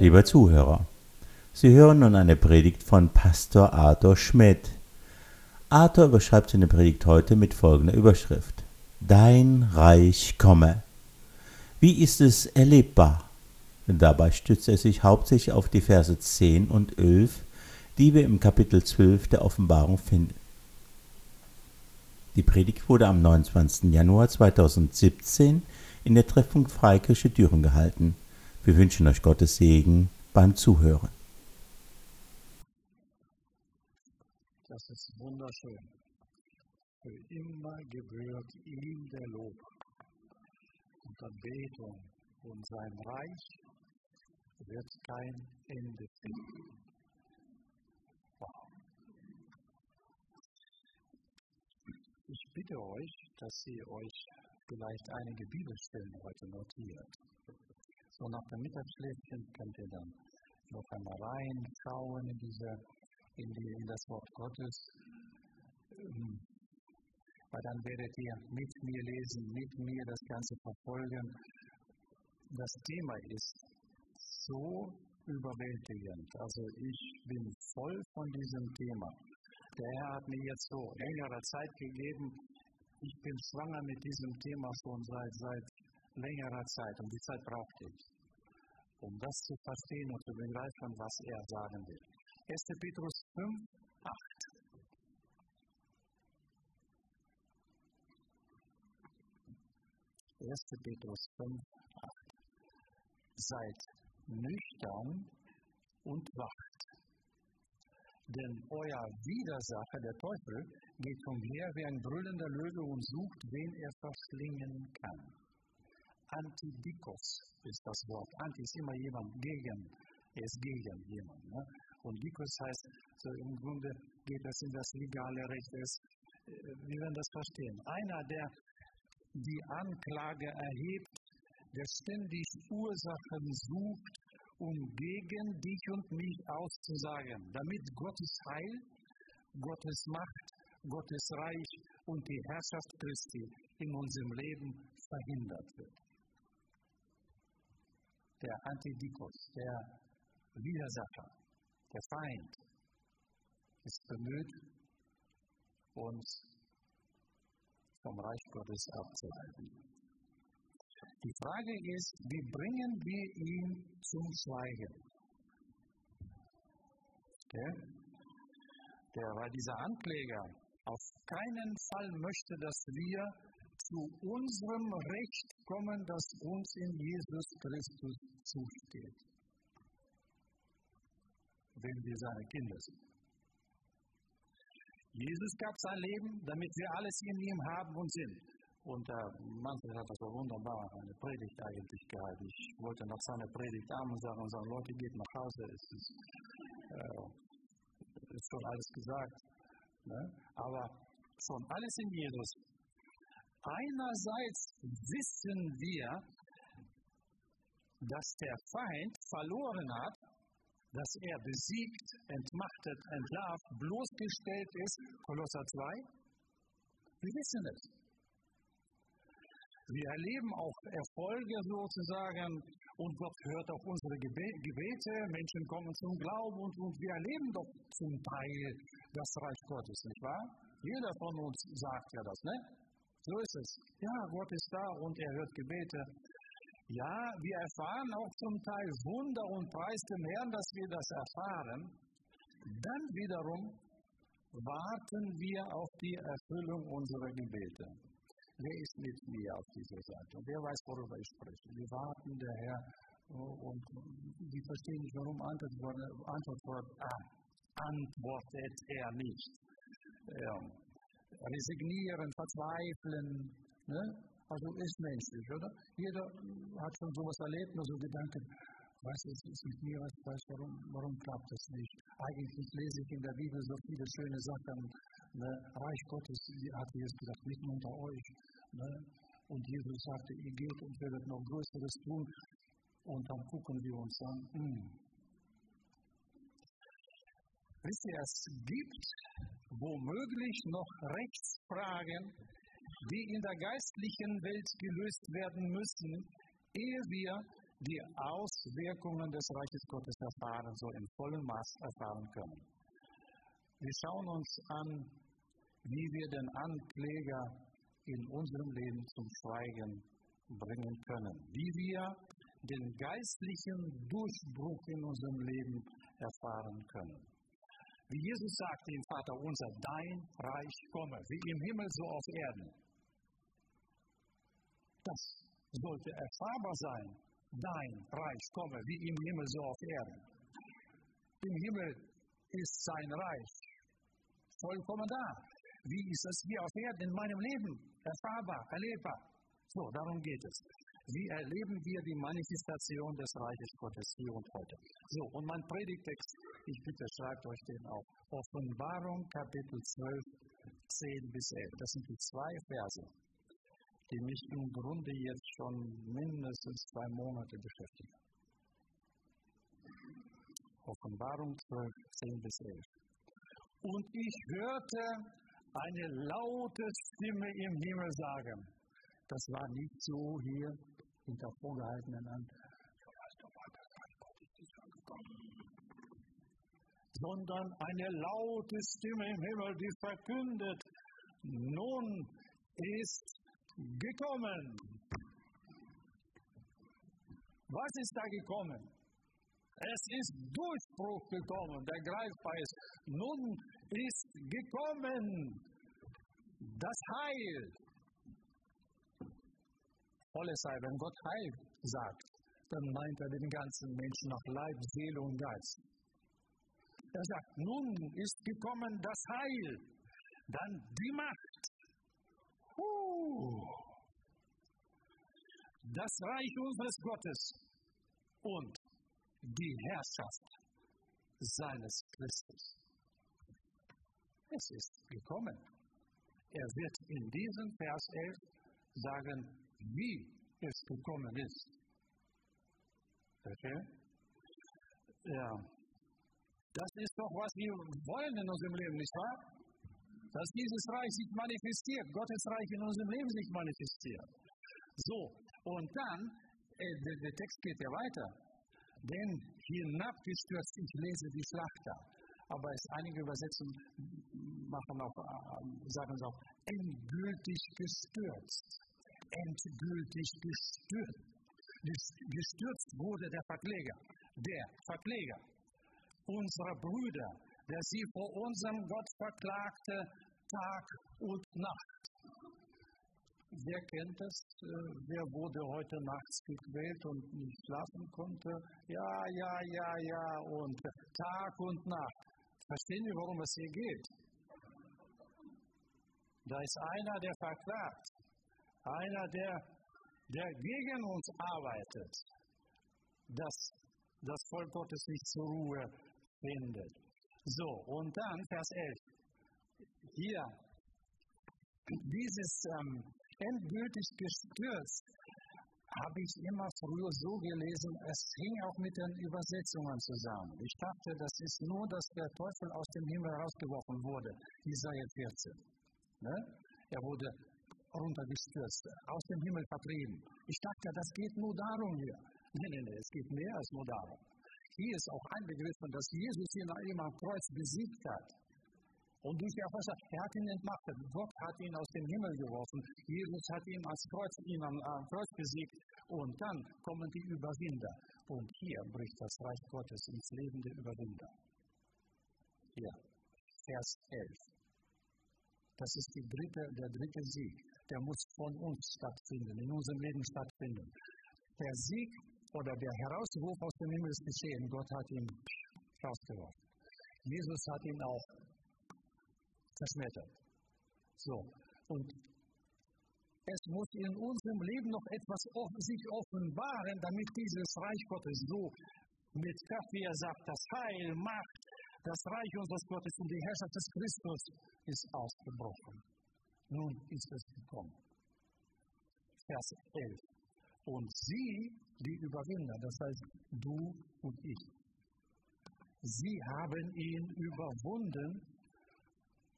Lieber Zuhörer, Sie hören nun eine Predigt von Pastor Arthur Schmidt. Arthur überschreibt seine Predigt heute mit folgender Überschrift. Dein Reich komme. Wie ist es erlebbar? Dabei stützt er sich hauptsächlich auf die Verse 10 und 11, die wir im Kapitel 12 der Offenbarung finden. Die Predigt wurde am 29. Januar 2017 in der Treffung Freikirche Düren gehalten. Wir wünschen euch Gottes Segen beim Zuhören. Das ist wunderschön. Für immer gebührt ihm der Lob und Anbetung und sein Reich wird kein Ende finden. Ich bitte euch, dass ihr euch vielleicht einige Bibelstellen heute notiert. So nach dem Mittagsschläfchen könnt ihr dann noch einmal reinschauen in, diese, in, die, in das Wort Gottes. Ähm, weil dann werdet ihr mit mir lesen, mit mir das Ganze verfolgen. Das Thema ist so überwältigend. Also ich bin voll von diesem Thema. Der Herr hat mir jetzt so längere Zeit gegeben. Ich bin schwanger mit diesem Thema schon seit, seit längerer Zeit und die Zeit brauchte ich, um das zu verstehen und zu begreifen, was er sagen will. 1. Petrus 5, 8. Erste Petrus 5, 8. Seid nüchtern und wacht. Denn euer Widersacher, der Teufel, geht umher wie ein brüllender Löwe und sucht, wen er verschlingen kann. Antidikos ist das Wort. Anti ist immer jemand gegen. Er ist gegen jemand. Ne? Und Dikos heißt, so im Grunde geht es in das legale Recht. Es, äh, wir werden das verstehen. Einer, der die Anklage erhebt, der ständig Ursachen sucht, um gegen dich und mich auszusagen, damit Gottes Heil, Gottes Macht, Gottes Reich und die Herrschaft Christi in unserem Leben verhindert wird. Der Antidikos, der Widersacher, der Feind, ist bemüht, uns vom Reich Gottes abzuhalten. Die Frage ist, wie bringen wir ihn zum Schweigen? Okay? Der, weil dieser Ankläger auf keinen Fall möchte, dass wir zu unserem Recht kommen, das uns in Jesus Christus zusteht, wenn wir seine Kinder sind. Jesus gab sein Leben, damit wir alles in ihm haben und sind. Und der Manfred hat das so wunderbar eine Predigt eigentlich gehalten. Ich wollte nach seiner Predigt abends sagen und sagen, Leute, geht nach Hause, es ist, äh, ist schon alles gesagt. Ne? Aber schon alles in Jesus. Einerseits wissen wir, dass der Feind verloren hat, dass er besiegt, entmachtet, entlarvt, bloßgestellt ist, Kolosser 2. Wir wissen es. Wir erleben auch Erfolge sozusagen und Gott hört auf unsere Gebete, Menschen kommen zum Glauben und, und wir erleben doch zum Teil das Reich Gottes, nicht wahr? Jeder von uns sagt ja das, ne? So ist es. Ja, Gott ist da und er hört Gebete. Ja, wir erfahren auch zum Teil Wunder und Preis dem Herrn, dass wir das erfahren. Dann wiederum warten wir auf die Erfüllung unserer Gebete. Wer ist mit mir auf dieser Seite? Und wer weiß, worüber ich spreche? Wir warten, der Herr, und die verstehen nicht, warum antwortet, ah, antwortet er nicht. Ja. Resignieren, verzweifeln, ne? also ist menschlich, oder? Jeder hat schon sowas erlebt, nur so Gedanken, weißt du, es ist mit mir, was weiß, warum, warum klappt das nicht? Eigentlich lese ich in der Bibel so viele schöne Sachen, ne? Reich Gottes, hat Jesus gesagt, mitten unter euch. Ne? Und Jesus sagte, ihr geht und werdet noch Größeres tun. Und dann gucken wir uns an, hm. Wisst ihr, es gibt womöglich noch Rechtsfragen, die in der geistlichen Welt gelöst werden müssen, ehe wir die Auswirkungen des Reiches Gottes erfahren, so im vollen Maß erfahren können. Wir schauen uns an, wie wir den Ankläger in unserem Leben zum Schweigen bringen können, wie wir den geistlichen Durchbruch in unserem Leben erfahren können. Wie Jesus sagte im Vater unser, dein Reich komme, wie im Himmel so auf Erden. Das sollte erfahrbar sein. Dein Reich komme, wie im Himmel so auf Erden. Im Himmel ist sein Reich vollkommen da. Wie ist es hier auf Erden in meinem Leben? Erfahrbar, erlebbar. So, darum geht es. Wie erleben wir die Manifestation des Reiches Gottes hier und heute? So, und mein Predigtext, ich bitte, schreibt euch den auf. Offenbarung Kapitel 12, 10 bis 11. Das sind die zwei Verse, die mich im Grunde jetzt schon mindestens zwei Monate beschäftigen. Offenbarung 12, 10 bis 11. Und ich hörte eine laute Stimme im Himmel sagen, das war nicht so hier hinter vorgehaltenen Hand, sondern eine laute Stimme im Himmel, die verkündet, nun ist gekommen. Was ist da gekommen? Es ist Durchbruch gekommen, der greifbar ist. Nun ist gekommen das Heil. Polizei, wenn Gott Heil sagt, dann meint er den ganzen Menschen nach Leib, Seele und Geist. Er sagt, nun ist gekommen das Heil, dann die Macht. Uh, das Reich unseres Gottes und die Herrschaft seines Christus. Es ist gekommen. Er wird in diesem Vers 11 sagen, wie es gekommen ist. Okay? Ja. Das ist doch, was wir wollen in unserem Leben, nicht wahr? Dass dieses Reich sich manifestiert, Gottes Reich in unserem Leben sich manifestiert. So, und dann, äh, der, der Text geht ja weiter. Denn hinabgestürzt, ich lese die Schlachter. Aber es einige Übersetzungen machen auch, äh, sagen es auch, endgültig gestürzt endgültig gestürzt. Gestürzt wurde der Verkläger, der Verkläger unserer Brüder, der sie vor unserem Gott verklagte Tag und Nacht. Wer kennt es? Äh, wer wurde heute nachts gequält und nicht schlafen konnte? Ja, ja, ja, ja, und Tag und Nacht. Verstehen Sie, worum es hier geht? Da ist einer, der verklagt einer, der, der gegen uns arbeitet, dass das Volk Gottes nicht zur Ruhe findet. So, und dann Vers 11. Hier, dieses ähm, endgültig gestürzt, habe ich immer früher so gelesen, es hing auch mit den Übersetzungen zusammen. Ich dachte, das ist nur, dass der Teufel aus dem Himmel herausgeworfen wurde, Isaiah 14. Ne? Er wurde runtergestürzt, aus dem Himmel vertrieben. Ich dachte, das geht nur darum hier. Nein, nein, nein, es geht mehr als nur darum. Hier ist auch einbegriffen, dass Jesus ihn am Kreuz besiegt hat. Und durch die Auferstehung, er hat ihn entmachtet. Gott hat ihn aus dem Himmel geworfen. Jesus hat ihn als Kreuz, ihn am, am Kreuz besiegt. Und dann kommen die Überwinder. Und hier bricht das Reich Gottes ins Leben der Überwinder. Hier, Vers 11. Das ist dritte, der dritte Sieg. Der muss von uns stattfinden, in unserem Leben stattfinden. Der Sieg oder der Herausruf aus dem Himmel ist geschehen. Gott hat ihn rausgeworfen. Jesus hat ihn auch zerschmettert. So. Und es muss in unserem Leben noch etwas sich offenbaren, damit dieses Reich Gottes so mit Kraft, wie er sagt, das Heil, Macht, das Reich unseres Gottes und die Herrschaft des Christus ist ausgebrochen. Nun ist es gekommen. Vers 11. Und sie, die Überwinder, das heißt du und ich, sie haben ihn überwunden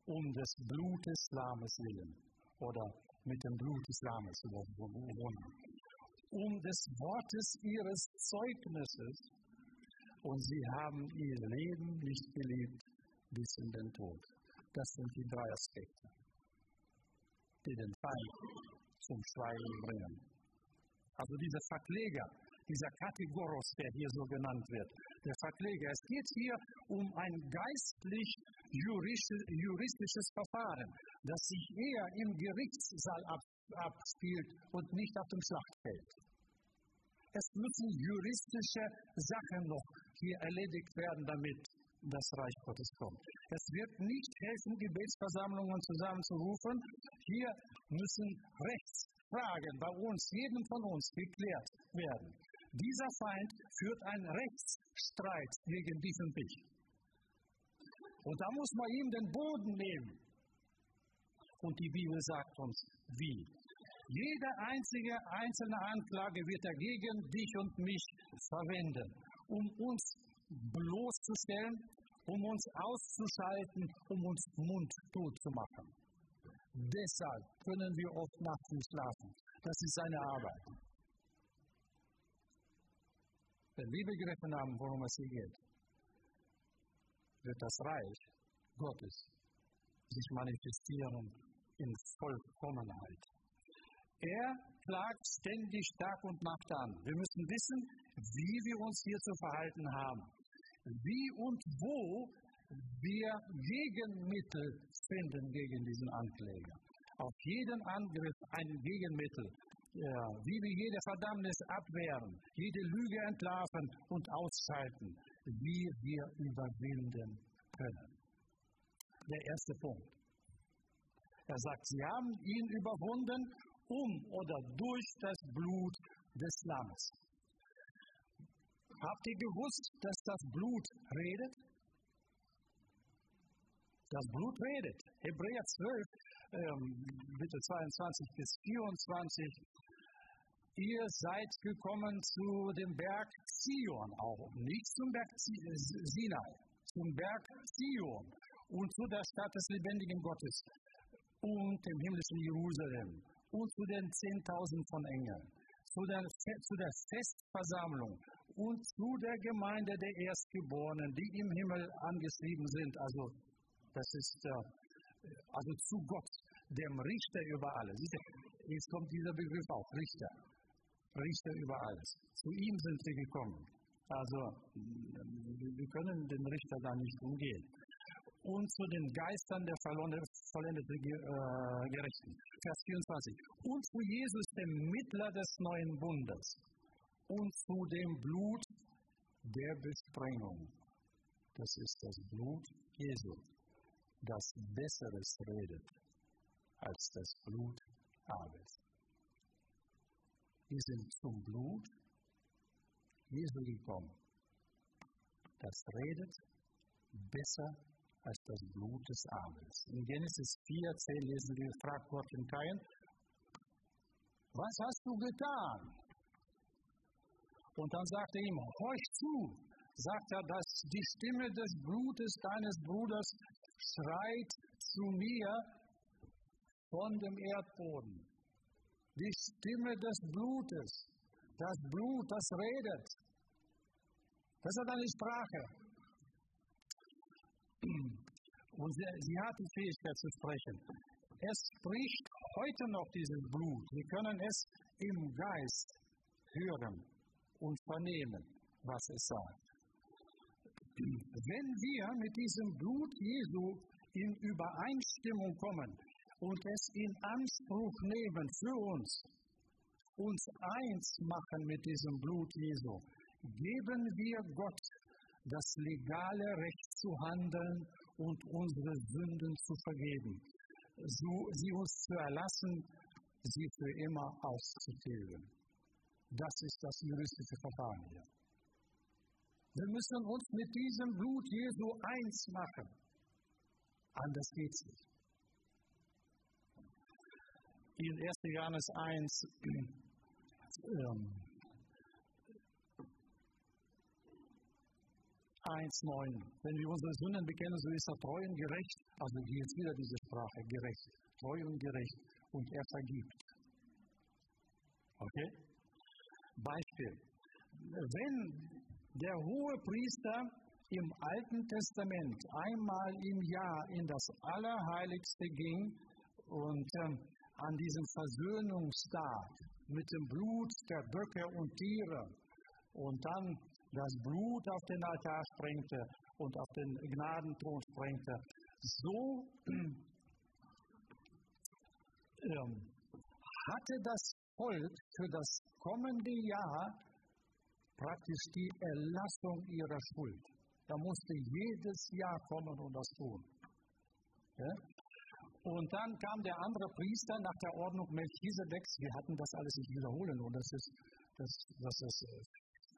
um des Blutes Lammes willen oder mit dem Blut des Lammes überwunden. um des Wortes ihres Zeugnisses und sie haben ihr Leben nicht geliebt bis in den Tod. Das sind die drei Aspekte, die den Feind zum Schweigen bringen. Also dieser Verkläger, dieser Kategoros, der hier so genannt wird, der Verkläger. Es geht hier um ein geistlich-juristisches Verfahren, das sich eher im Gerichtssaal abspielt und nicht auf dem Schlachtfeld. Es müssen juristische Sachen noch hier erledigt werden, damit das Reich Gottes kommt. Es wird nicht helfen, Gebetsversammlungen zusammenzurufen. Hier müssen Rechtsfragen bei uns, jedem von uns, geklärt werden. Dieser Feind führt einen Rechtsstreit gegen dich und dich. Und da muss man ihm den Boden nehmen. Und die Bibel sagt uns, wie. Jede einzige einzelne Anklage wird er gegen dich und mich verwenden, um uns bloßzustellen, um uns auszuschalten, um uns mundtot zu machen. Deshalb können wir oft nachts nicht schlafen. Das ist seine Arbeit. Wenn wir begriffen haben, worum es hier geht, wird das Reich Gottes sich manifestieren in Vollkommenheit. Er klagt ständig Tag und Nacht an. Wir müssen wissen, wie wir uns hier zu verhalten haben. Wie und wo wir Gegenmittel finden gegen diesen Ankläger. Auf jeden Angriff ein Gegenmittel. Ja, wie wir jede Verdammnis abwehren, jede Lüge entlarven und ausschalten, wie wir überwinden können. Der erste Punkt. Er sagt, sie haben ihn überwunden um oder durch das Blut des Lammes. Habt ihr gewusst, dass das Blut redet? Das Blut redet. Hebräer 12, ähm, bitte 22 bis 24. Ihr seid gekommen zu dem Berg Zion, auch nicht zum Berg Sinai, zum Berg Zion und zu der Stadt des lebendigen Gottes und dem himmlischen Jerusalem und zu den Zehntausend von Engeln, zu der, zu der Festversammlung und zu der Gemeinde der Erstgeborenen, die im Himmel angeschrieben sind. Also, das ist äh, also zu Gott, dem Richter über alles. Jetzt kommt dieser Begriff auch, Richter. Richter über alles. Zu ihm sind wir gekommen. Also, wir können den Richter da nicht umgehen und zu den Geistern der vollendeten äh, Gerechten. Vers 24. Und zu Jesus, dem Mittler des neuen Bundes. Und zu dem Blut der Besprengung. Das ist das Blut Jesu, das Besseres redet als das Blut Abels. Wir sind zum Blut Jesu gekommen. Das redet besser als das Blut des Abels. In Genesis 4, 10 lesen wir, fragt Gott den Kain, was hast du getan? Und dann sagt er ihm, horch zu, sagt er, dass die Stimme des Blutes deines Bruders schreit zu mir von dem Erdboden. Die Stimme des Blutes, das Blut, das redet. Das ist eine Sprache. Und sie, sie hat die Fähigkeit zu sprechen. Es spricht heute noch dieses Blut. Wir können es im Geist hören und vernehmen, was es sagt. Wenn wir mit diesem Blut Jesu in Übereinstimmung kommen und es in Anspruch nehmen für uns, uns eins machen mit diesem Blut Jesu, geben wir Gott das legale Recht zu handeln und unsere Sünden zu vergeben, so, sie uns zu erlassen, sie für immer auszutilgen. Das ist das juristische Verfahren hier. Wir müssen uns mit diesem Blut Jesu eins machen. Anders geht es nicht. In 1. Johannes 1, ähm, 1,9. Wenn wir unsere Sünden bekennen, so ist er treu und gerecht. Also hier ist wieder diese Sprache, gerecht. Treu und gerecht. Und er vergibt. Okay? Beispiel. Wenn der hohe Priester im Alten Testament einmal im Jahr in das Allerheiligste ging und ähm, an diesem Versöhnungstag mit dem Blut der Böcke und Tiere und dann das Blut auf den Altar sprengte und auf den Gnadenthron sprengte, so ähm, hatte das Volk für das kommende Jahr praktisch die Erlassung ihrer Schuld. Da musste jedes Jahr kommen und das tun. Ja? Und dann kam der andere Priester nach der Ordnung Melchisedeks. Wir hatten das alles nicht wiederholen und das ist, das, das ist, äh,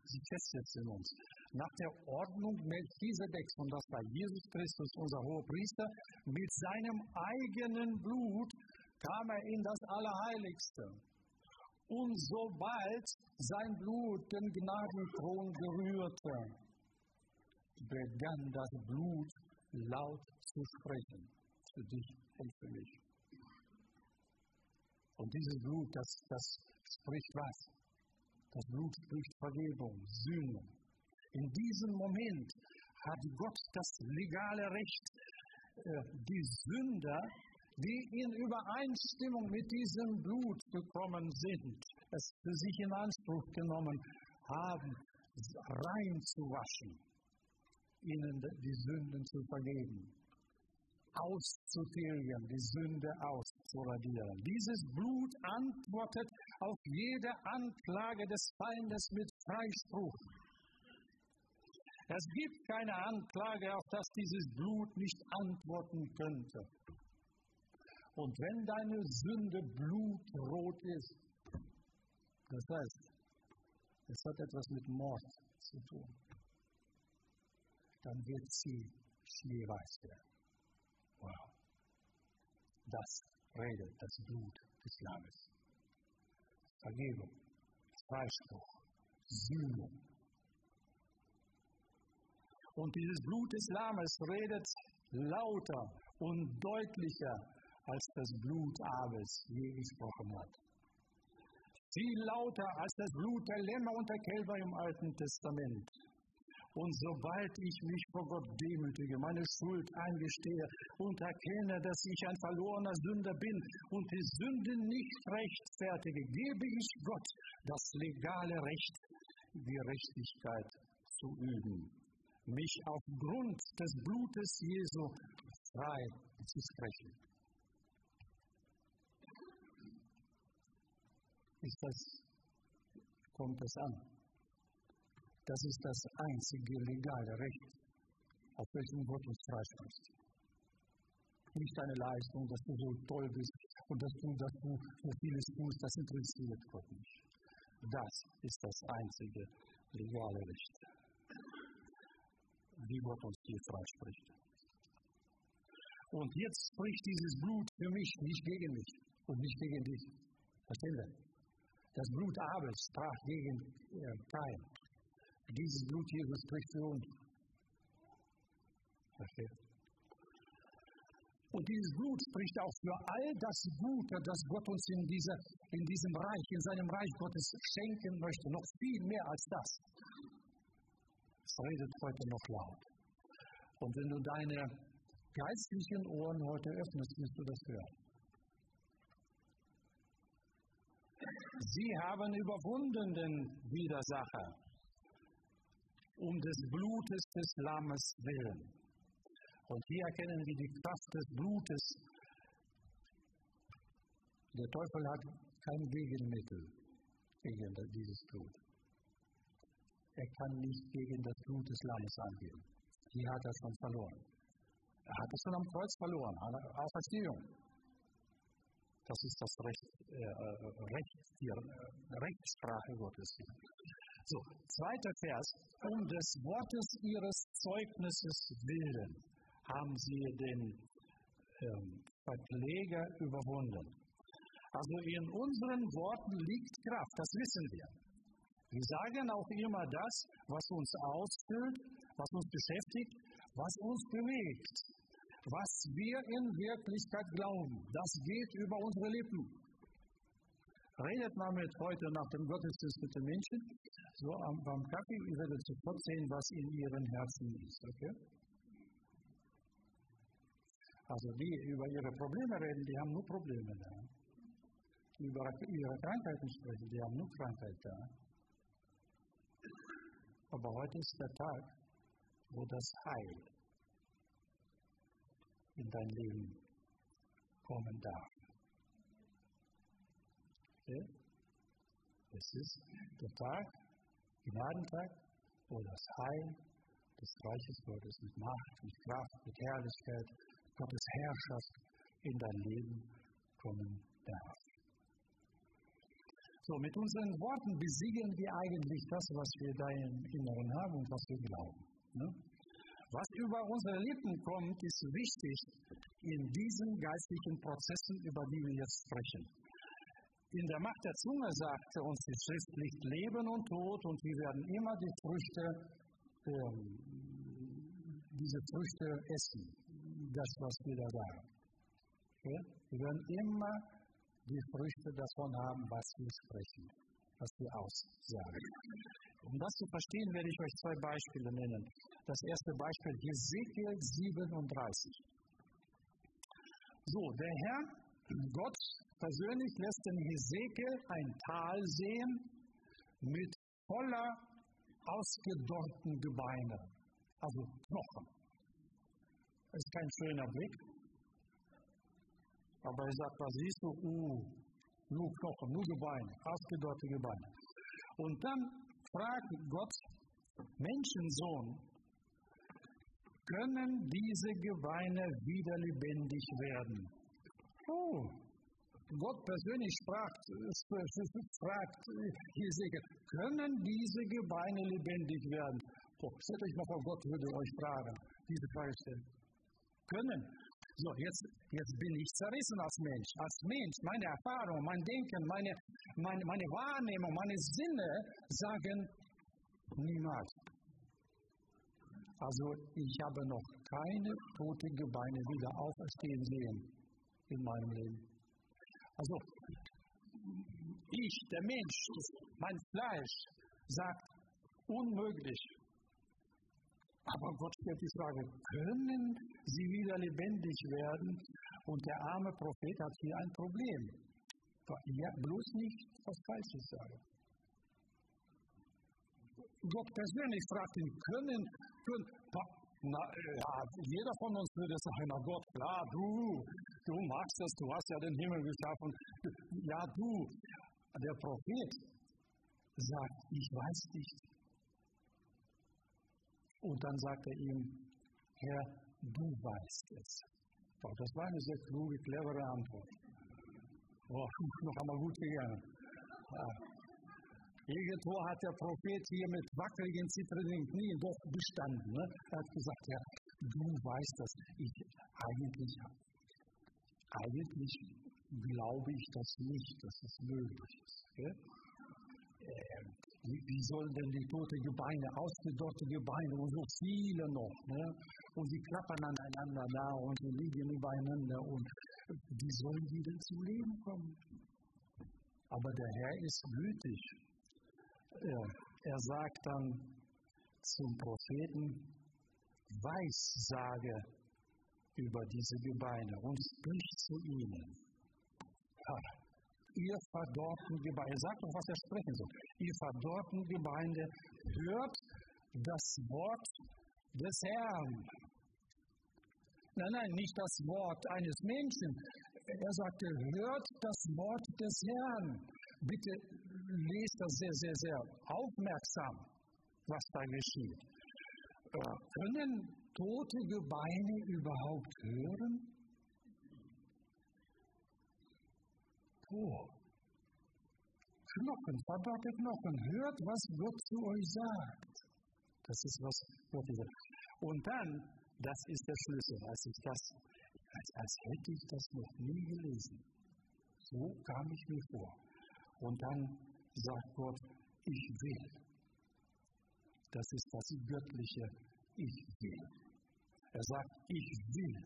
sie festet in uns. Nach der Ordnung Melchisedeks, und das war Jesus Christus, unser hoher Priester, mit seinem eigenen Blut kam er in das Allerheiligste. Und sobald sein Blut den Gnadenthron berührte, begann das Blut laut zu sprechen, für dich und für mich. Und dieses Blut, das, das spricht was? Das Blut spricht Vergebung, Sühne. In diesem Moment hat Gott das legale Recht, äh, die Sünder die in Übereinstimmung mit diesem Blut gekommen sind, es für sich in Anspruch genommen haben, rein zu waschen, ihnen die Sünden zu vergeben, auszutilgen, die Sünde auszuradieren. Dieses Blut antwortet auf jede Anklage des Feindes mit Freispruch. Es gibt keine Anklage, auf das dieses Blut nicht antworten könnte. Und wenn deine Sünde blutrot ist, das heißt, es hat etwas mit Mord zu tun, dann wird sie schneeweiß werden. Wow. Das redet das Blut des Lammes. Vergebung, Freispruch, Sühnung. Und dieses Blut des Lammes redet lauter und deutlicher als das Blut Abels je gesprochen hat. Viel lauter als das Blut der Lämmer und der Kälber im Alten Testament. Und sobald ich mich vor Gott demütige, meine Schuld eingestehe und erkenne, dass ich ein verlorener Sünder bin und die Sünde nicht rechtfertige, gebe ich Gott das legale Recht, Gerechtigkeit zu üben, mich aufgrund des Blutes Jesu frei zu sprechen. Ist das, kommt es an. Das ist das einzige legale Recht, auf welchem Gott uns freispricht. Nicht eine Leistung, dass du so toll bist und dass du, dass du so vieles tust, das interessiert Gott nicht. Das ist das einzige legale Recht, wie Gott uns hier freispricht. Und jetzt spricht dieses Blut für mich, nicht gegen mich und nicht gegen dich. Verstehen wir? Das Blut Abels sprach gegen äh. Dieses Blut Jesus spricht für uns. Versteht? Und dieses Blut spricht auch für all das Gute, das Gott uns in, dieser, in diesem Reich, in seinem Reich Gottes schenken möchte. Noch viel mehr als das. Es redet heute noch laut. Und wenn du deine geistlichen Ohren heute öffnest, wirst du das hören. Sie haben überwunden den Widersacher um des Blutes des Lammes willen. Und hier erkennen wir die Kraft des Blutes. Der Teufel hat kein Gegenmittel gegen dieses Blut. Er kann nicht gegen das Blut des Lammes angehen. Hier hat er schon verloren. Er hat es schon am Kreuz verloren, an der Auferstehung. Das ist das Recht, äh, äh Recht die äh, Rechtssprache Gottes. So, zweiter Vers. Um des Wortes ihres Zeugnisses willen haben sie den ähm, Verkläger überwunden. Also in unseren Worten liegt Kraft, das wissen wir. Wir sagen auch immer das, was uns ausfüllt, was uns beschäftigt, was uns bewegt was wir in Wirklichkeit glauben, das geht über unsere Lippen. Redet mal mit heute nach dem Gottesdienst mit den Menschen, so am, beim Kaffee, ihr werdet sofort sehen, was in ihren Herzen ist. Okay? Also die über ihre Probleme reden, die haben nur Probleme da. Über ihre Krankheiten sprechen, die haben nur Krankheit da. Aber heute ist der Tag, wo das Heil in dein Leben kommen darf. Es ist der Tag, Gnadentag, wo das Heil des Reiches Gottes mit Macht, mit Kraft, mit Herrlichkeit, Gottes Herrschaft in dein Leben kommen darf. So, mit unseren Worten besiegen wir eigentlich das, was wir da im Inneren haben und was wir glauben. Ne? Was über unsere Lippen kommt, ist wichtig in diesen geistlichen Prozessen, über die wir jetzt sprechen. In der Macht der Zunge sagte uns die Schrift nicht Leben und Tod und wir werden immer die Früchte, äh, diese Früchte essen, das, was wir da sagen. Okay? Wir werden immer die Früchte davon haben, was wir sprechen, was wir aussagen. Um das zu verstehen, werde ich euch zwei Beispiele nennen. Das erste Beispiel, Hesekiel 37. So, der Herr, Gott persönlich lässt den Hesekiel ein Tal sehen mit voller ausgedorrten Gebeine, also Knochen. Das ist kein schöner Blick. Aber er sagt, was siehst du? Uh, nur Knochen, nur Gebeine, ausgedorrte Gebeine. Und dann fragt Gott, Menschensohn, können diese Gebeine wieder lebendig werden? Oh, Gott persönlich fragt, fragt Hesekiel, können diese Gebeine lebendig werden? Oh, stellt euch mal vor, Gott würde euch fragen, diese Frage stellen. Können. So, jetzt, jetzt bin ich zerrissen als Mensch. Als Mensch, meine Erfahrung, mein Denken, meine, meine, meine Wahrnehmung, meine Sinne sagen niemals. Also ich habe noch keine toten Gebeine wieder auferstehen sehen in meinem Leben. Also ich, der Mensch, mein Fleisch sagt unmöglich. Aber Gott stellt die Frage, können sie wieder lebendig werden? Und der arme Prophet hat hier ein Problem. Ja, bloß nicht was Falsches sagen. Gott persönlich fragt ihn, können, können na, ja, jeder von uns würde sagen, na Gott, klar, du, du magst das, du hast ja den Himmel geschaffen. Ja, du. Der Prophet sagt, ich weiß nicht, und dann sagt er ihm, Herr, du weißt es. Doch das war eine sehr kluge, clevere Antwort. Oh, noch einmal gut gegangen. Ja. Irgendwo hat der Prophet hier mit wackeligen, zitternden Knien doch bestanden. Ne? Er hat gesagt, ja, du weißt das. Ich, eigentlich, eigentlich glaube ich das nicht, dass es möglich ist. Okay? Ähm, wie sollen denn die toten Gebeine, ausgedörrte Gebeine und so viele noch, ne? und sie klappern aneinander da und sie liegen übereinander und wie sollen die denn zum Leben kommen? Aber der Herr ist gütig. Er, sagt dann zum Propheten, Weissage über diese Gebeine und spricht zu ihnen. Ja ihr verdorrten Gemeinde, er sagt doch, was er sprechen soll, ihr verdorrten Gemeinde, hört das Wort des Herrn. Nein, nein, nicht das Wort eines Menschen. Er sagte, hört das Wort des Herrn. Bitte lest das sehr, sehr, sehr aufmerksam, was da geschieht. Äh, können tote Gebeine überhaupt hören? vor. Knochen, verdammte Knochen, hört, was Gott zu euch sagt. Das ist, was Gott sagt. Und dann, das ist der Schlüssel, als ich das, als, als hätte ich das noch nie gelesen. So kam ich mir vor. Und dann sagt Gott, ich will. Das ist das Göttliche, ich will. Er sagt, ich will,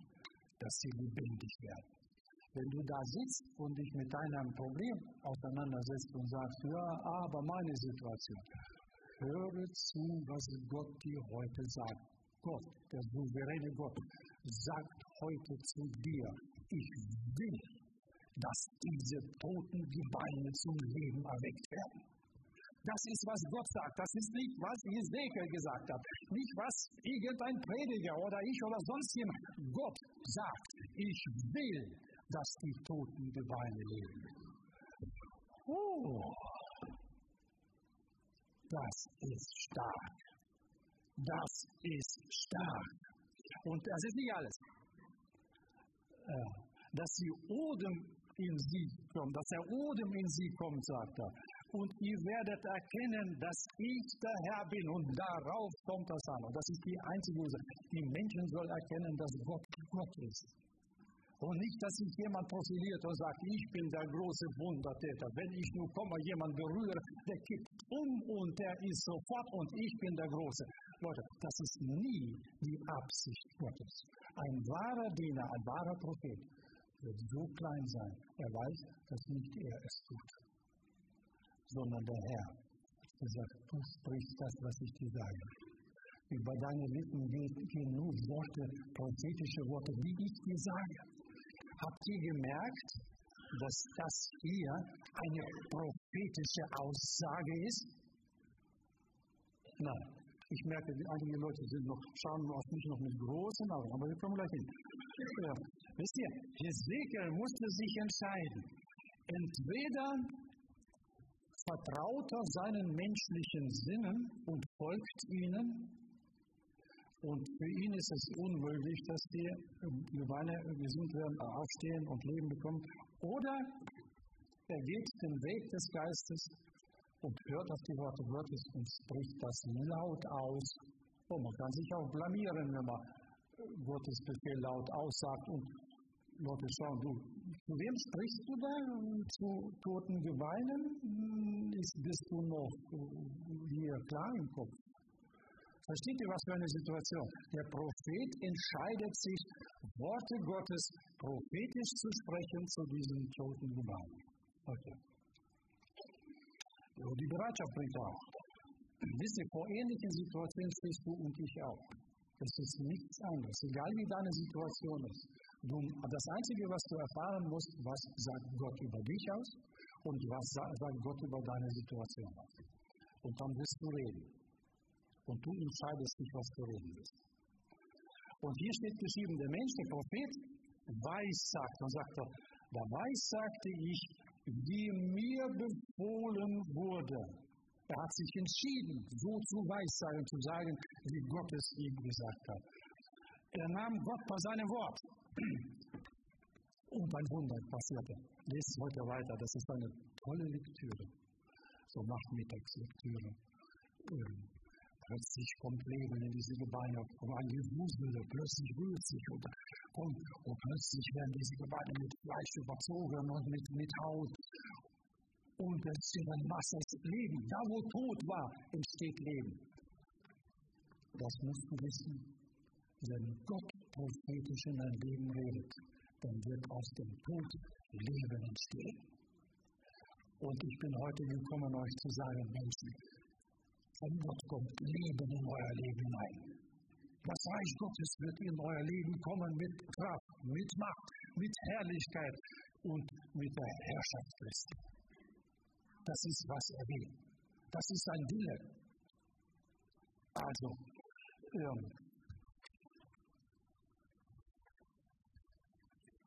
dass sie lebendig werden. Wenn du da sitzt und dich mit deinem Problem auseinandersetzt und sagst, ja, aber meine Situation, höre zu, was Gott dir heute sagt. Gott, der souveräne Gott, sagt heute zu dir, ich will, dass diese toten Gebeine zum Leben erweckt werden. Das ist, was Gott sagt. Das ist nicht, was Ezekiel gesagt hat. Nicht, was irgendein Prediger oder ich oder sonst jemand. Gott sagt, ich will, dass die toten Gebeine leben. Oh, das ist stark. Das ist stark. Und das ist nicht alles. Äh, dass die Odem in sie kommt, dass der Odem in sie kommt, sagt er und ihr werdet erkennen, dass ich der Herr bin. Und darauf kommt das an. Und das ist die einzige Ursache. Die Menschen sollen erkennen, dass Gott Gott ist. Und nicht, dass sich jemand profiliert und sagt, ich bin der große Wundertäter. Wenn ich nur komme, jemand berühre, der kippt um und der ist sofort und ich bin der Große. Leute, das ist nie die Absicht Gottes. Ein wahrer Diener, ein wahrer Prophet wird so klein sein, er weiß, dass nicht er es tut sondern der Herr. Er sagt, du sprichst das, was ich dir sage. Über deine Lippen gehen nur Worte, prophetische Worte, wie ich dir sage. Habt ihr gemerkt, dass das hier eine prophetische Aussage ist? Nein. Ich merke, einige Leute sind noch, schauen auf mich noch mit großen Augen, aber wir kommen gleich hin. Ja. Wisst ihr, Hesekiel musste sich entscheiden. Entweder vertraut er seinen menschlichen Sinnen und folgt ihnen. Und für ihn ist es unmöglich, dass die Gebeine gesund werden, aufstehen und Leben bekommen. Oder er geht den Weg des Geistes und hört auf die Worte Gottes und spricht das laut aus. Und man kann sich auch blamieren, wenn man Gottes Befehl laut aussagt und Leute schauen, du, zu wem sprichst du da? Zu toten Gebeinen? Hm, ist, bist du noch hier klar im Kopf? Versteht ihr, was für eine Situation? Der Prophet entscheidet sich, Worte Gottes prophetisch zu sprechen zu diesen toten Gebeinen. Okay. Und die Bereitschaft bringt auch. Wisst ihr, vor ähnlichen Situationen stehst du und ich auch. Es ist nichts anderes, egal wie deine Situation ist. Du, das Einzige, was du erfahren musst, was sagt Gott über dich aus und was sagt Gott über deine Situation aus. Und dann wirst du reden. Und du entscheidest dich, was du reden willst. Und hier steht geschrieben, der Mensch, der Prophet, weiß sagt. Und sagt er, da weiß sagte ich, wie mir befohlen wurde. Er hat sich entschieden, so zu weissagen, zu sagen, wie Gott es ihm gesagt hat. Er nahm Gott bei seinem Wort. Und ein Wunder passierte. Lest heute weiter, das ist eine tolle Lektüre. So Nachmittagslektüre. Ähm, plötzlich kommt Leben in diese Gebeine, und ein Gewusel, plötzlich rührt sich und, und, und plötzlich werden diese Gebeine mit Fleisch überzogen und mit, mit Haut. Und es steht ein Wasser Leben. Da, wo Tod war, entsteht Leben. Das musst du wissen. Wenn Gott prophetisch in dein Leben redet, dann wird aus dem Tod Leben entstehen. Und ich bin heute gekommen, euch zu sagen, Menschen, von Gott kommt Leben in euer Leben hinein. Das Reich Gottes wird in euer Leben kommen mit Kraft, mit Macht, mit Herrlichkeit und mit der Herrschaft Christi. Das ist, was er will. Das ist sein Wille. Also, ähm,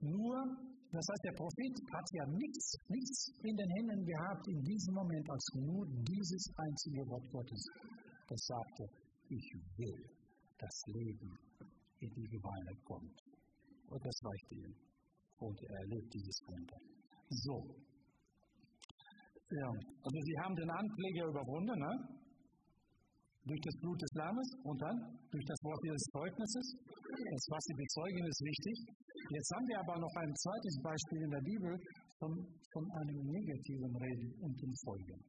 Nur, das heißt, der Prophet hat ja nichts, nichts in den Händen gehabt in diesem Moment, als nur dieses einzige Wort Gottes. Das sagte, ich will, dass Leben in die Gebeine kommt. Und das reichte ihm. Und er erlebt dieses Wunder. So. Ja, also sie haben den Ankläger überwunden, ne? durch das Blut des Lammes und dann durch das Wort ihres Zeugnisses. Das, was sie bezeugen, ist wichtig. Jetzt haben wir aber noch ein zweites Beispiel in der Bibel von, von einem negativen Reden und den Folgen.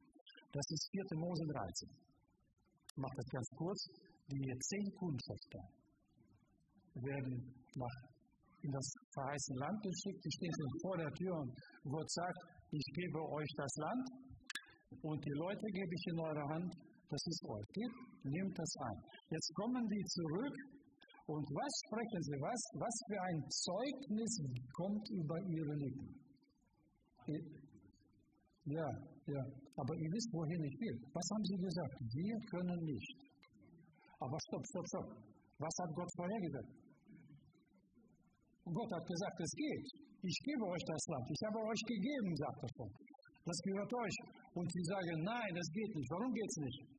Das ist 4. Mose 13. Ich mache das ganz kurz. Die zehn Kundschafter werden nach in das verheißene Land geschickt. Die stehen schon vor der Tür und Gott sagt, ich gebe euch das Land und die Leute gebe ich in eure Hand. Das ist euch. Gebt, nehmt das an. Jetzt kommen die zurück und was sprechen sie? Was, was für ein Zeugnis kommt über ihre Lippen? Ja, ja. Aber ihr wisst, wohin ich will. Was haben sie gesagt? Wir können nicht. Aber stopp, stopp, stopp. Was hat Gott vorhergesagt? Gott hat gesagt, es geht. Ich gebe euch das Land. Ich habe euch gegeben, sagt er schon. Das gehört euch. Und sie sagen, nein, das geht nicht. Warum geht es nicht?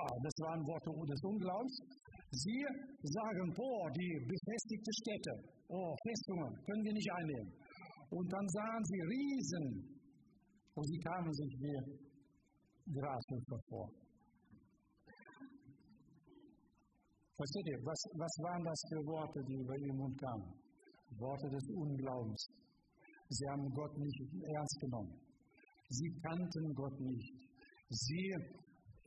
Ah, das waren Worte des Unglaubens. Sie sagen, boah, die befestigte Städte, oh, Festungen, können wir nicht einnehmen. Und dann sahen sie Riesen. Und sie kamen sich wie Grashüpfer vor. Versteht ihr, was, was waren das für Worte, die über ihren Mund kamen? Worte des Unglaubens. Sie haben Gott nicht ernst genommen. Sie kannten Gott nicht. Sie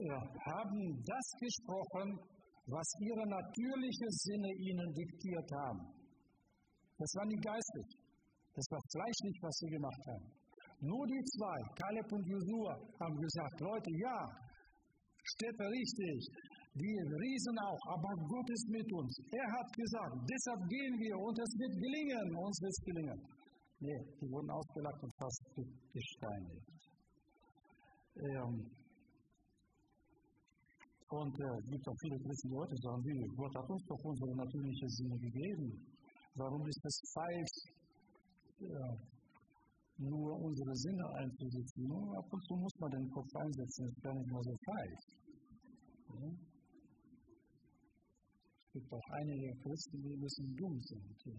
äh, haben das gesprochen, was ihre natürlichen Sinne ihnen diktiert haben. Das war nicht geistlich. Das war fleischlich, was sie gemacht haben. Nur die zwei, Kaleb und Josua, haben gesagt, Leute, ja, Städte richtig, die Riesen auch, aber Gott ist mit uns. Er hat gesagt, deshalb gehen wir und es wird gelingen, uns wird es gelingen. Nee, die wurden ausgelacht und fast gesteinigt. Ähm, und äh, es gibt auch viele Leute, die sagen, wie, Gott hat uns doch unsere natürliche Sinne gegeben. Warum ist es falsch, ja, nur unsere Sinne einzusetzen? Nur ab und zu muss man den Kopf einsetzen, das ist gar nicht mal so falsch. Ja? Es gibt auch einige Christen, die ein bisschen dumm sind. Die,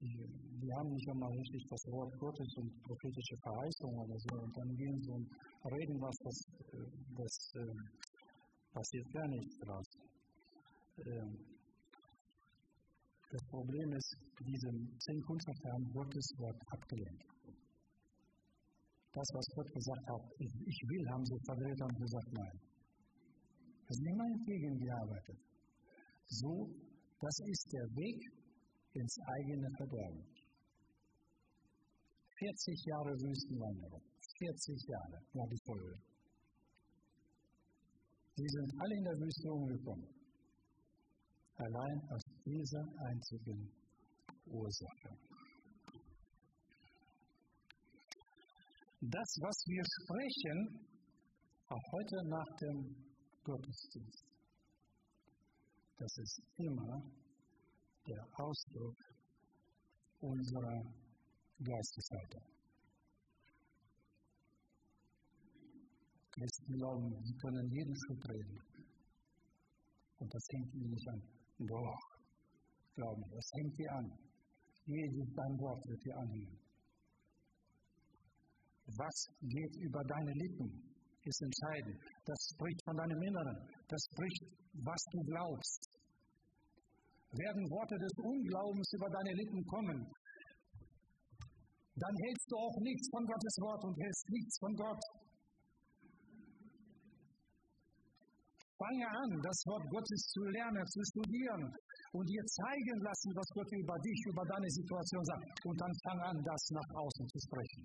die, die haben nicht einmal richtig das Wort Gottes und prophetische Verheißungen oder so. Und dann gehen sie und reden was, das, äh, das äh, passiert gar nichts draus. Ähm, das Problem ist, diese zehn Kundschafter haben Gottes Wort abgelehnt. Das, was Gott gesagt hat, ich will, haben sie verdreht und gesagt, nein. Das ist immer entgegengearbeitet. So, das ist der Weg ins eigene Verderben. 40 Jahre Wüstenwanderung. 40 Jahre war die Folge. Sie sind alle in der Wüste umgekommen. Allein aus dieser einzigen Ursache. Das, was wir sprechen, auch heute nach dem Gottesdienst, das ist immer der Ausdruck unserer Geisteshaltung. Christen glauben, sie können jeden Schritt reden. Und das hängt ihnen nicht an. Doch, glauben das hängt dir an. Jedes dein Wort wird dir anhängen. Was geht über deine Lippen, ist entscheidend. Das spricht von deinem Inneren. Das spricht, was du glaubst. Werden Worte des Unglaubens über deine Lippen kommen, dann hältst du auch nichts von Gottes Wort und hältst nichts von Gott. Fange an, das Wort Gottes zu lernen, zu studieren und dir zeigen lassen, was Gott über dich, über deine Situation sagt. Und dann fang an, das nach außen zu sprechen.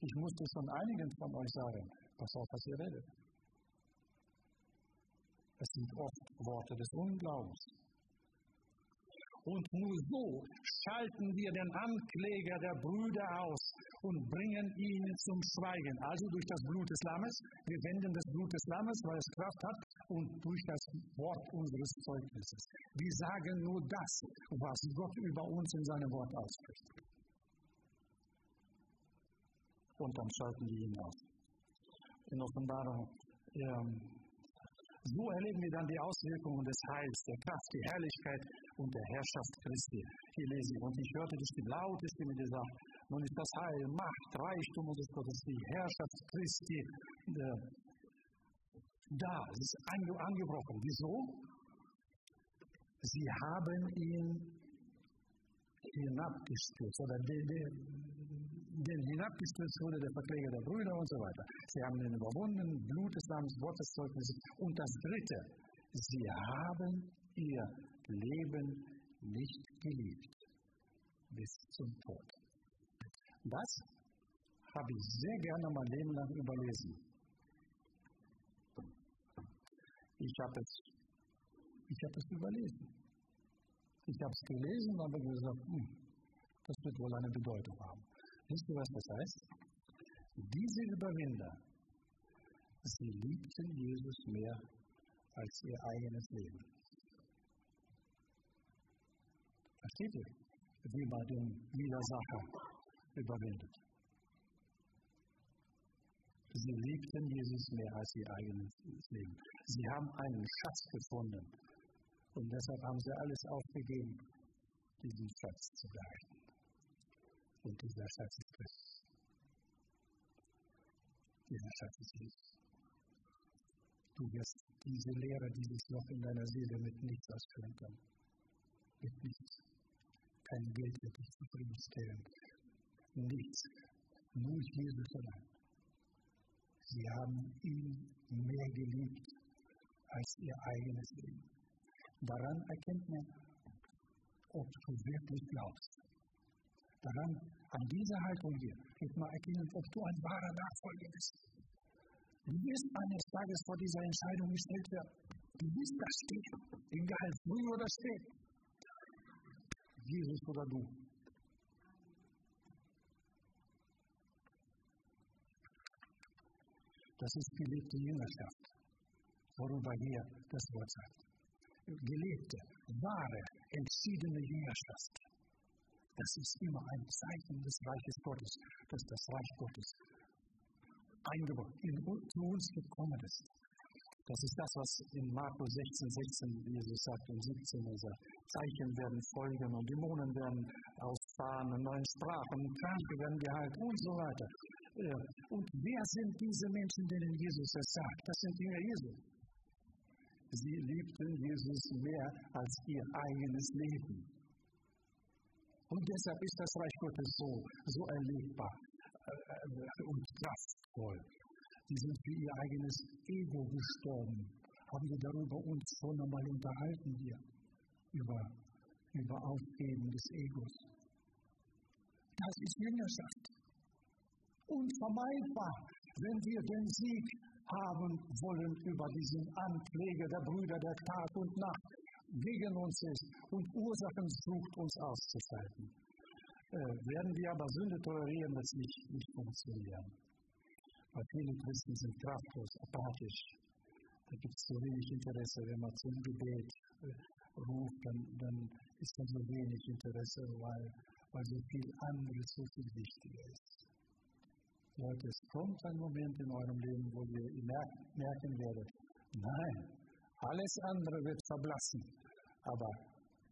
Ich musste schon einigen von euch sagen, pass auf, was ihr redet. Es sind oft Worte des Unglaubens. Und nur so schalten wir den Ankläger der Brüder aus und bringen ihn zum Schweigen. Also durch das Blut des Lammes. Wir wenden das Blut des Lammes, weil es Kraft hat, und durch das Wort unseres Zeugnisses. Wir sagen nur das, was Gott über uns in seinem Wort ausspricht. Und dann schalten wir ihn aus. In Offenbarung ähm, so erleben wir dann die Auswirkungen des Heils, der Kraft, die Herrlichkeit und der Herrschaft Christi. Hier lese ich, und ich hörte die Stimme, laute Stimme, die sagt, nun ist das Heil, Macht, Reichtum unseres Gottes, die Herrschaft Christi äh, da, es ist ange angebrochen. Wieso? Sie haben ihn hinabgestürzt, oder den, den, den hinabgestürzt wurde der Verträger der Brüder und so weiter. Sie haben ihn überwunden, Blut des Namens, Gotteszeugnis. Und das Dritte, sie haben ihr Leben nicht geliebt bis zum Tod. Das habe ich sehr gerne mein Leben lang überlesen. Ich habe es, ich habe es überlesen. Ich habe es gelesen und habe gesagt, hm, das wird wohl eine Bedeutung haben. Wisst ihr, was das heißt? Diese Überwinder, sie liebten Jesus mehr als ihr eigenes Leben. Versteht ihr, wie man den Widersacher überwindet? Sie liebten Jesus mehr als ihr eigenes Leben. Sie haben einen Schatz gefunden. Und deshalb haben sie alles aufgegeben, diesen Schatz zu behalten. Und dieser Schatz ist Christus. Dieser Schatz ist Jesus. Du wirst diese Lehre, dieses Loch in deiner Seele mit nichts ausfüllen können. Mit nichts. Kein Geld wird dich zufriedenstellen. Nichts. Nur Jesus allein. Sie haben ihn mehr geliebt als ihr eigenes Leben. Daran erkennt man, ob du wirklich glaubst. Daran, an dieser Haltung hier, wird man erkennen, ob du ein wahrer Nachfolger bist. Du wirst eines Tages vor dieser Entscheidung gestellt werden. Du wirst da stehen, egal früh oder spät. Jesus oder du. Das ist gelebte Jüngerschaft, worüber hier das Wort sagt. Gelebte, wahre, entschiedene Jüngerschaft. Das ist immer ein Zeichen des Reiches Gottes, dass das Reich Gottes in, zu uns gekommen ist. Das ist das, was in Markus 16, 16 Jesus sagt und 17 er sagt. Zeichen werden folgen und Dämonen werden ausfahren und neuen Sprachen, Kranke werden geheilt und so weiter. Und wer sind diese Menschen, denen Jesus das sagt? Das sind Jünger Jesu. Sie liebten Jesus mehr als ihr eigenes Leben. Und deshalb ist das Reich Gottes so, so erlebbar äh, und kraftvoll. Die sind für ihr eigenes Ego gestorben. Haben wir darüber uns schon einmal unterhalten hier? Über, über Aufgeben des Egos. Das ist Jüngerschaft unvermeidbar, wenn wir den Sieg haben wollen über diesen Anpflege der Brüder, der Tag und Nacht gegen uns ist und Ursachen sucht, uns auszuschalten. Äh, werden wir aber Sünde tolerieren, es nicht, nicht funktionieren. Weil viele Christen sind kraftlos, apathisch. Da gibt es so wenig Interesse, wenn man zum Gebet äh, ruft, dann, dann ist da so wenig Interesse, weil, weil so viel anderes so viel wichtiger ist. Leute, es kommt ein Moment in eurem Leben, wo ihr merken werdet, nein, alles andere wird verblassen, aber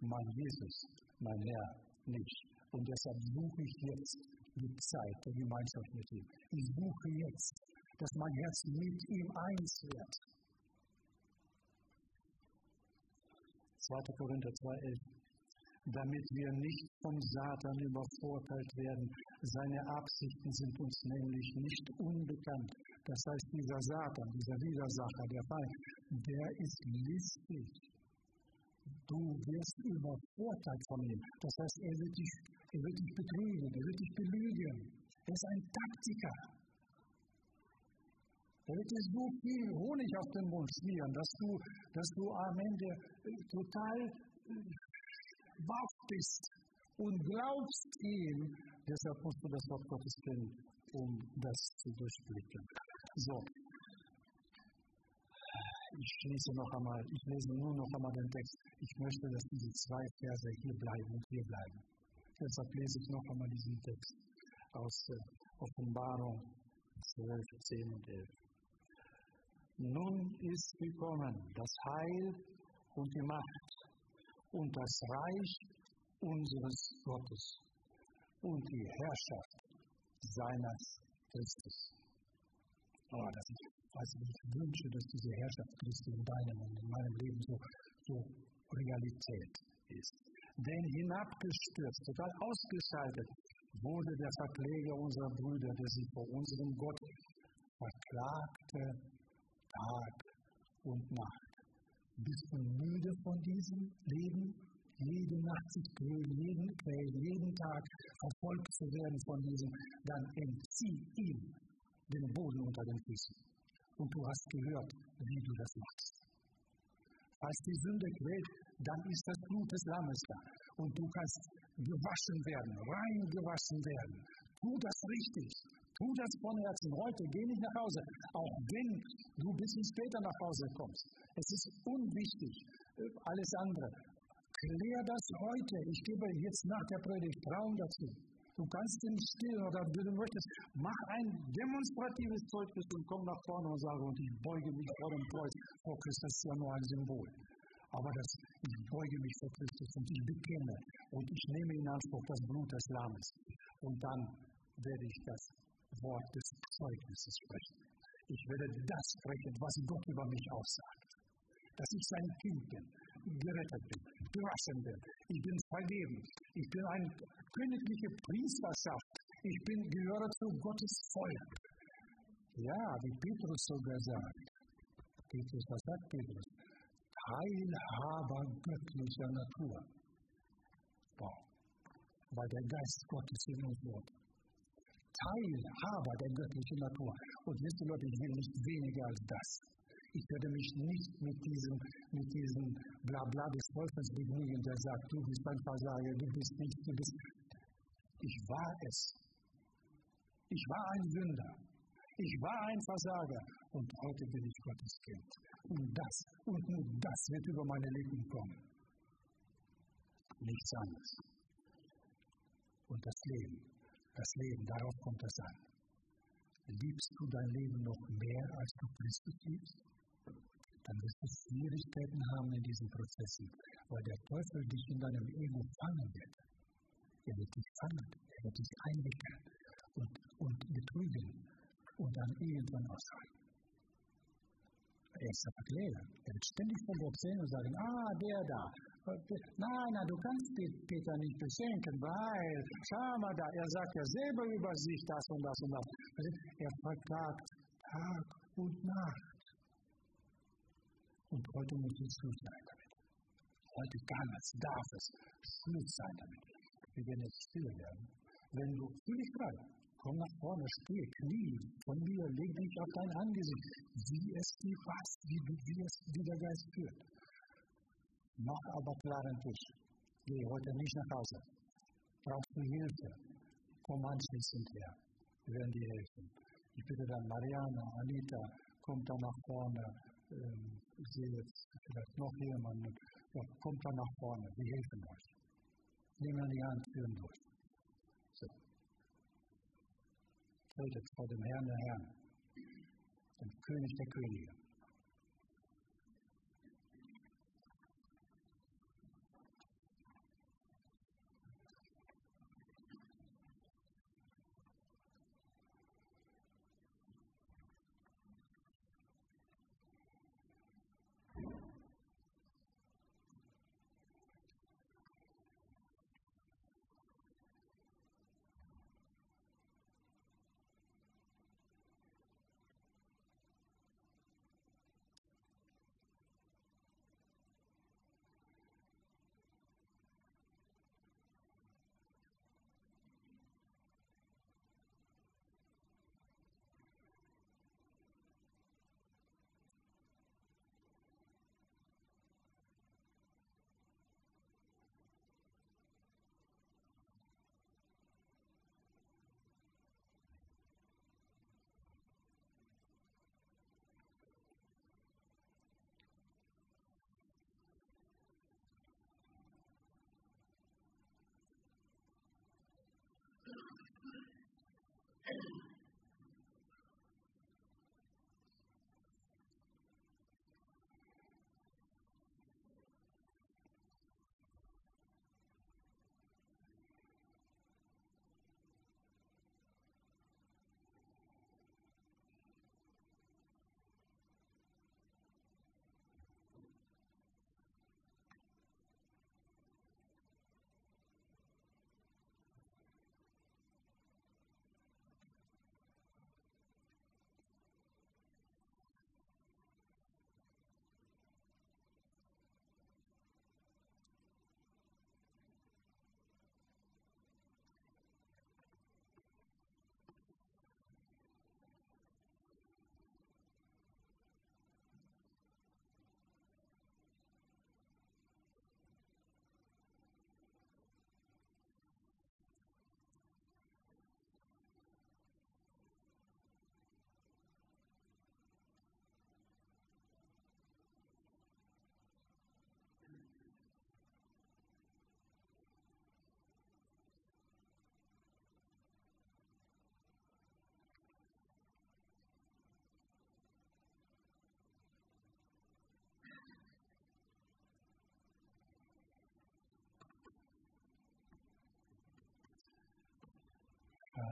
mein Jesus, mein Herr, nicht. Und deshalb suche ich jetzt die Zeit der Gemeinschaft mit ihm. Ich suche jetzt, dass mein Herz mit ihm eins wird. 2. Korinther 2,11 damit wir nicht vom Satan übervorteilt werden. Seine Absichten sind uns nämlich nicht unbekannt. Das heißt, dieser Satan, dieser Widersacher, der Feind, der ist listig. Du wirst übervorteilt von ihm. Das heißt, er wird dich, er wird dich betrügen, er wird dich belügen. Er ist ein Taktiker. Er wird dir so viel Honig auf den Mund schmieren, dass du, dass du am Ende total wach bist und glaubst ihm, deshalb musst du das Wort Gottes kennen, um das zu durchblicken. So. Ich schließe noch einmal, ich lese nur noch einmal den Text. Ich möchte, dass diese zwei Verse hier bleiben und hier bleiben. Deshalb lese ich noch einmal diesen Text aus der Offenbarung 12, 10 und 11. Nun ist gekommen das Heil und die Macht und das Reich unseres Gottes und die Herrschaft seines Christus. Oh, das ich, also ich wünsche, dass diese Herrschaft Christi in deinem und in meinem Leben so, so Realität ist. Denn hinabgestürzt, total ausgeschaltet, wurde der Verkläger unserer Brüder, der sich vor unserem Gott verklagte Tag und Nacht. Bist du müde von diesem Leben? jede Nacht sich quälen, jeden, jeden Tag verfolgt zu werden von diesem, dann entzieh ihm den Boden unter den Füßen. Und du hast gehört, wie du das machst. Falls die Sünde quält, dann ist das Blut des Lammes da. Und du kannst gewaschen werden, rein gewaschen werden. Tu das richtig. Tu das von Herzen. Heute geh nicht nach Hause, auch wenn du ein bisschen später nach Hause kommst. Es ist unwichtig, alles andere. Klär das heute. Ich gebe jetzt nach der Predigt Raum dazu. Du kannst im Stillen oder wenn du möchtest, mach ein demonstratives Zeugnis und komm nach vorne und sage, und ich beuge mich vor dem Kreuz. Vor Christus ist ja nur ein Symbol. Aber das, ich beuge mich vor Christus und ich bekenne und ich nehme in Anspruch das Blut des Lammes. Und dann werde ich das Wort des Zeugnisses sprechen. Ich werde das sprechen, was Gott über mich aussagt. Dass ich sein Kind bin, gerettet bin, gewaschen bin. Ich bin vergeben. Ich bin eine königliche Priesterschaft. Ich bin, gehöre zu Gottes Volk. Ja, wie Petrus sogar sagt. Petrus, was sagt Petrus? Teilhaber göttlicher Natur. Wow. Weil der Geist Gottes in uns wohnt. Teilhaber der göttlichen Natur. Und wisst ihr Leute, ich will nicht weniger als das. Ich werde mich nicht mit diesem, mit diesem Blabla des Teufels begnügen, der sagt, du bist ein Versager, du bist nicht, du bist. Ich war es. Ich war ein Sünder. Ich war ein Versager und heute bin ich Gottes Kind. Und das und nur das wird über meine Lippen kommen. Nichts anderes. Und das Leben, das Leben, darauf kommt es an. Liebst du dein Leben noch mehr, als du Christus liebst? Dann wirst du Schwierigkeiten haben in diesen Prozessen, weil der Teufel dich in deinem Ego fangen wird. Er wird dich fangen, er wird dich einwickeln und, und betrügen und dann irgendwann aushalten. Er ist der Verkläger. Er wird ständig von Gott sehen und sagen, ah, der da. Nein, nein, du kannst Peter nicht beschenken, weil, schau mal da, er sagt ja selber über sich das und das und das. Er verklagt Tag und Nacht. Und heute muss es Schluss sein damit. Heute kann es, darf es Schluss sein damit. Wir werden jetzt still werden. Wenn du, fühl dich gerade, komm nach vorne, steh, knie, von mir, leg dich auf dein Angesicht, wie es dir passt, wie, wie, es, wie der Geist führt. Mach aber klaren Tisch. Geh heute nicht nach Hause. Brauchst du Hilfe? Komm anschließend her. Wir werden dir helfen. Ich bitte dann Mariana, Anita, kommt da nach vorne. Ähm, ich sehe jetzt vielleicht noch jemanden. Ja, kommt da nach vorne. Wir helfen euch. Nehmen an die Hand, führen durch. So tretet vor dem Herrn der Herren, dem König der Könige.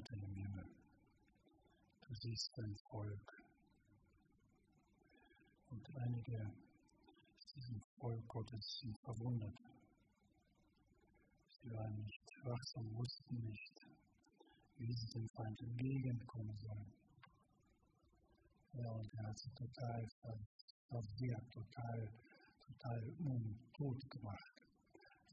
Vater im Himmel, du siehst dein Volk. Und einige diesem Volk Gottes sind verwundert. Sie waren nicht wachsam, wussten nicht, wie sie dem Feind entgegenkommen sollen. Ja, und er hat sie total verwirrt, total, total tot gemacht.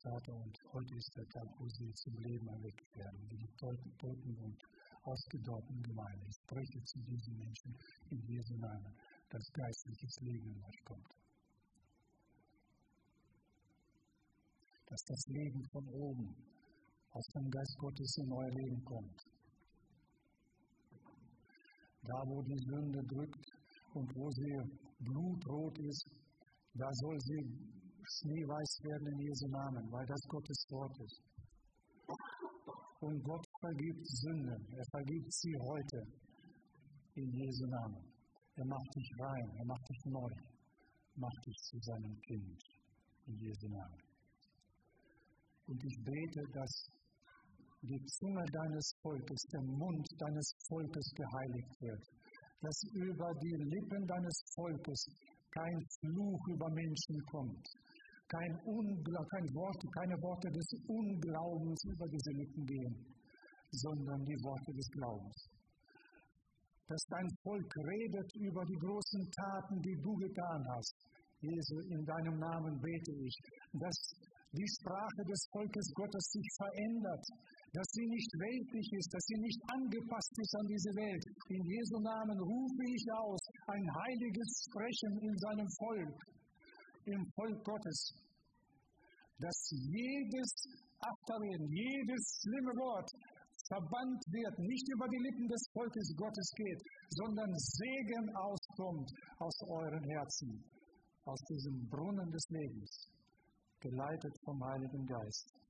Vater, und heute ist der Tag, wo sie zum Leben erweckt werden, wie die Toten und ausgedorbenen Gemeinde. Ich spreche zu diesen Menschen in Jesu Namen, dass geistliches Leben in euch kommt. Dass das Leben von oben aus dem Geist Gottes in euer Leben kommt. Da, wo die Sünde drückt und wo sie blutrot ist, da soll sie schneeweiß werden in Jesu Namen, weil das Gottes Wort ist. Und Gott vergibt Sünden. Er vergibt sie heute in Jesu Namen. Er macht dich rein, er macht dich neu, macht dich zu seinem Kind in Jesu Namen. Und ich bete, dass die Zunge deines Volkes, der Mund deines Volkes geheiligt wird, dass über die Lippen deines Volkes kein Fluch über Menschen kommt, kein, Ungla kein Wort, keine Worte des Unglaubens über diese Lippen gehen, sondern die Worte des Glaubens. Dass dein Volk redet über die großen Taten, die du getan hast. Jesu, in deinem Namen bete ich, dass die Sprache des Volkes Gottes sich verändert, dass sie nicht weltlich ist, dass sie nicht angepasst ist an diese Welt. In Jesu Namen rufe ich aus ein heiliges Sprechen in seinem Volk, im Volk Gottes, dass jedes Achterreden, jedes schlimme Wort verbannt wird, nicht über die Lippen des Volkes Gottes geht, sondern Segen auskommt aus euren Herzen, aus diesem Brunnen des Lebens, geleitet vom Heiligen Geist.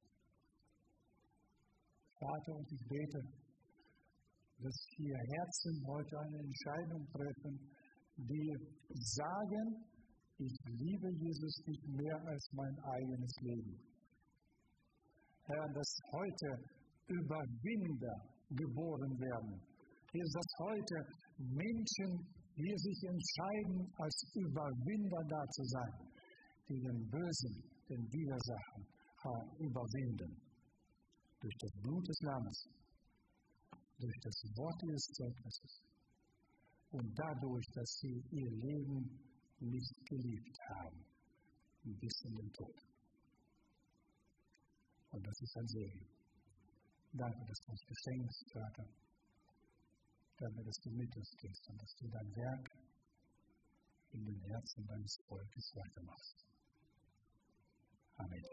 Vater, und ich bete, dass hier Herzen heute eine Entscheidung treffen, die sagen, ich liebe Jesus nicht mehr als mein eigenes Leben. Herr, dass heute Überwinder geboren werden. Dass heute Menschen hier sich entscheiden, als Überwinder da zu sein, die den Bösen, den Widersachen überwinden. Durch das Blut des Lammes, durch das Wort ihres Zeugnisses und dadurch, dass sie ihr Leben nicht geliebt haben, bis in den Tod. Und das ist ein Segen. Danke, dass du uns beschenkst, Vater. Danke, dass du mit uns gehst und dass du dein Werk in den Herzen deines Volkes weitermachst. Amen.